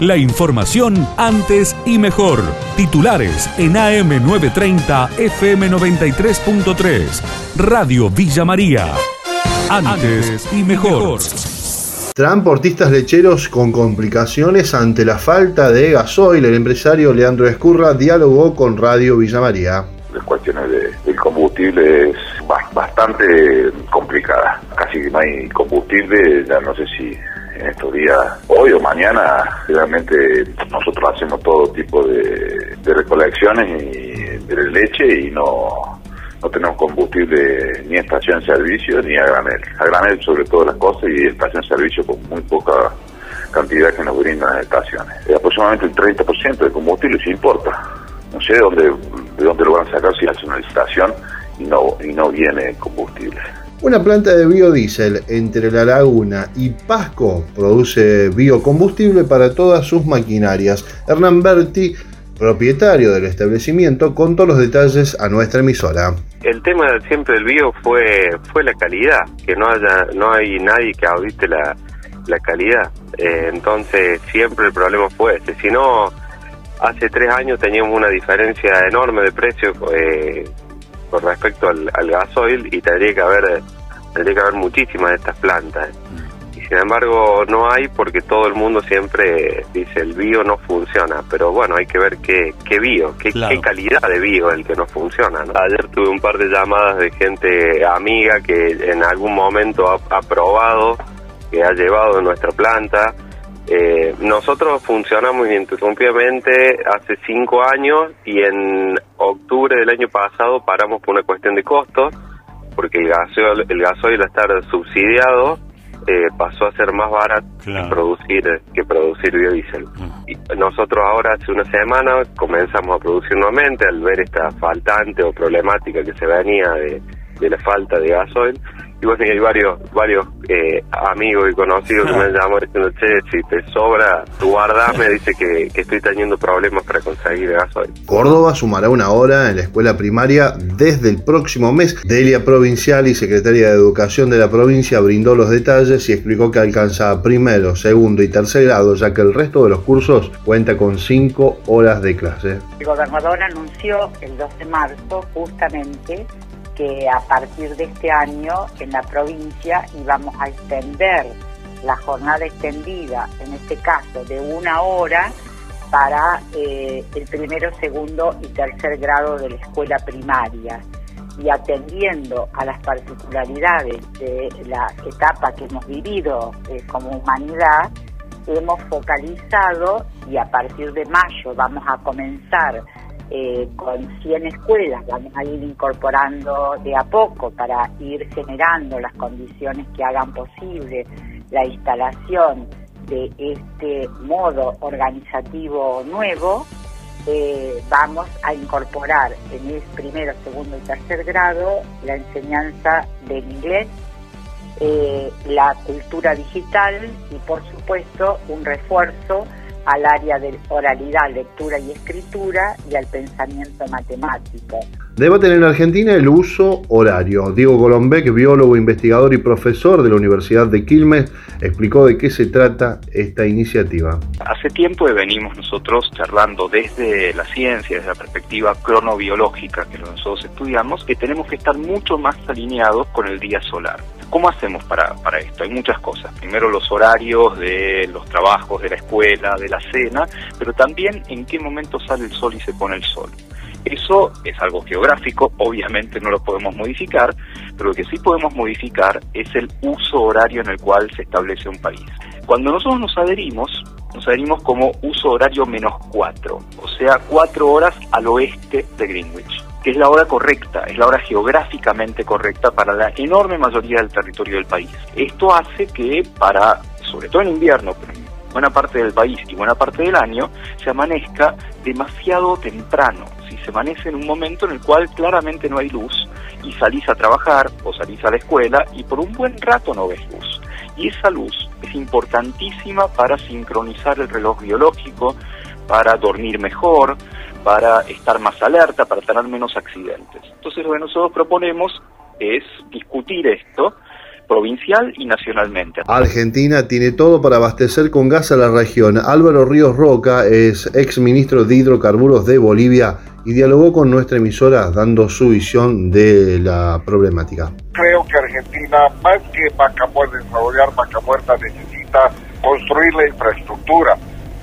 La información antes y mejor. Titulares en AM930 FM93.3. Radio Villa María. Antes y mejor. Transportistas lecheros con complicaciones ante la falta de gasoil. El empresario Leandro Escurra dialogó con Radio Villa María. Las cuestiones del combustible es bastante complicada. Casi que no hay combustible, ya no sé si en estos días, hoy o mañana, realmente nosotros hacemos todo tipo de, recolecciones y de leche y no, no tenemos combustible ni estación de servicio ni a granel. A granel sobre todas las cosas y estación de servicio con muy poca cantidad que nos brindan las estaciones. Es aproximadamente el 30% de combustible se importa. No sé de dónde, de dónde lo van a sacar si hacen una licitación y no, y no viene combustible. Una planta de biodiesel entre La Laguna y Pasco produce biocombustible para todas sus maquinarias. Hernán Berti, propietario del establecimiento, contó los detalles a nuestra emisora. El tema siempre del bio fue fue la calidad, que no haya no hay nadie que audite la, la calidad. Eh, entonces siempre el problema fue ese. Si no, hace tres años teníamos una diferencia enorme de precio eh, con respecto al, gasoil y tendría que haber tendría que haber muchísimas de estas plantas. Y sin embargo no hay porque todo el mundo siempre dice el bio no funciona, pero bueno, hay que ver qué, qué bio, qué, calidad de bio el que no funciona. Ayer tuve un par de llamadas de gente amiga que en algún momento ha, probado, que ha llevado nuestra planta. Eh, nosotros funcionamos ininterrumpidamente hace cinco años y en octubre del año pasado paramos por una cuestión de costos, porque el gasoil, el gasoil al estar subsidiado eh, pasó a ser más barato que producir que producir biodiesel. Y nosotros ahora hace una semana comenzamos a producir nuevamente al ver esta faltante o problemática que se venía de, de la falta de gasoil y bueno, hay varios varios eh, amigos y conocidos que me han llamado diciendo, che, si te sobra, tu guardame, dice que, estoy teniendo problemas para conseguir gasoil. Córdoba sumará una hora en la escuela primaria desde el próximo mes. Delia Provincial y Secretaria de Educación de la provincia brindó los detalles y explicó que alcanza primero, segundo y tercer grado, ya que el resto de los cursos cuenta con cinco horas de clase. El gobernador anunció el 12 de marzo justamente que a partir de este año en la provincia íbamos a extender la jornada extendida, en este caso de una hora, para eh, el primero, segundo y tercer grado de la escuela primaria. Y atendiendo a las particularidades de la etapa que hemos vivido eh, como humanidad, hemos focalizado y a partir de mayo vamos a comenzar eh, con 100 escuelas, vamos a ir incorporando de a poco para ir generando las condiciones que hagan posible la instalación de este modo organizativo nuevo, eh, vamos a incorporar en el primero, segundo y tercer grado la enseñanza del inglés, eh, la cultura digital y por supuesto un refuerzo al área de oralidad, lectura y escritura y al pensamiento matemático. Debate en Argentina el uso horario. Diego Golombek, biólogo, investigador y profesor de la Universidad de Quilmes, explicó de qué se trata esta iniciativa. Hace tiempo venimos nosotros charlando desde la ciencia, desde la perspectiva cronobiológica que nosotros estudiamos, que tenemos que estar mucho más alineados con el día solar. ¿Cómo hacemos para, para esto? Hay muchas cosas. Primero los horarios de los trabajos, de la escuela, de la cena, pero también en qué momento sale el sol y se pone el sol. Eso es algo geográfico, obviamente no lo podemos modificar, pero lo que sí podemos modificar es el uso horario en el cual se establece un país. Cuando nosotros nos adherimos, nos adherimos como uso horario menos cuatro, o sea, cuatro horas al oeste de Greenwich que es la hora correcta, es la hora geográficamente correcta para la enorme mayoría del territorio del país. Esto hace que para, sobre todo en invierno, pero en buena parte del país y buena parte del año, se amanezca demasiado temprano. Si se amanece en un momento en el cual claramente no hay luz y salís a trabajar o salís a la escuela y por un buen rato no ves luz. Y esa luz es importantísima para sincronizar el reloj biológico, para dormir mejor, para estar más alerta, para tener menos accidentes. Entonces lo que nosotros proponemos es discutir esto provincial y nacionalmente. Argentina tiene todo para abastecer con gas a la región. Álvaro Ríos Roca es ex ministro de hidrocarburos de Bolivia y dialogó con nuestra emisora dando su visión de la problemática. Creo que Argentina, más que Vaca Muerta, desarrollar Vaca Muerta, necesita construir la infraestructura.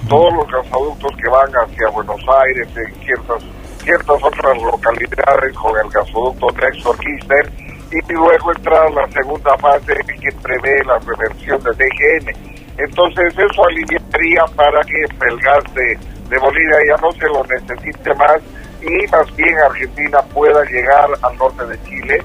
Todos los gasoductos que van hacia Buenos Aires, en ciertas, ciertas otras localidades con el gasoducto Nexo Kirchner, y luego entrar la segunda fase que prevé la reversión de DGN. Entonces eso aliviaría para que el gas de, de Bolivia ya no se lo necesite más y más bien Argentina pueda llegar al norte de Chile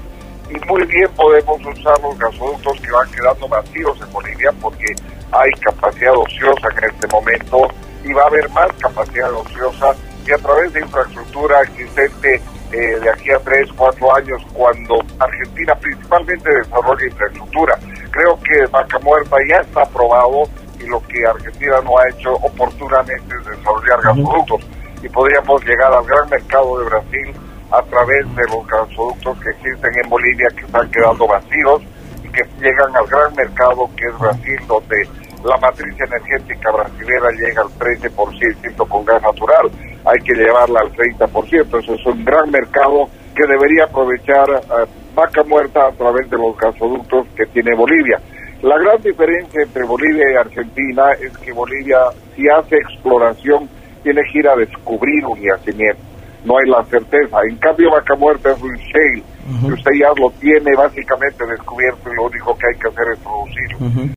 y muy bien podemos usar los gasoductos que van quedando vacíos en Bolivia porque hay capacidad ociosa en este momento y va a haber más capacidad ociosa y a través de infraestructura existente eh, de aquí a tres, cuatro años cuando Argentina principalmente desarrolla infraestructura. Creo que Vaca Muerta ya está aprobado y lo que Argentina no ha hecho oportunamente es desarrollar gasoductos y podríamos llegar al gran mercado de Brasil a través de los gasoductos que existen en Bolivia que están quedando vacíos y que llegan al gran mercado que es Brasil, donde la matriz energética brasilera llega al 13% con gas natural. Hay que llevarla al 30%. Eso es un gran mercado que debería aprovechar uh, vaca muerta a través de los gasoductos que tiene Bolivia. La gran diferencia entre Bolivia y Argentina es que Bolivia, si hace exploración, tiene que ir a descubrir un yacimiento. No hay la certeza. En cambio, Vaca Muerta es un shale. Uh -huh. Usted ya lo tiene básicamente descubierto y lo único que hay que hacer es producirlo. Uh -huh.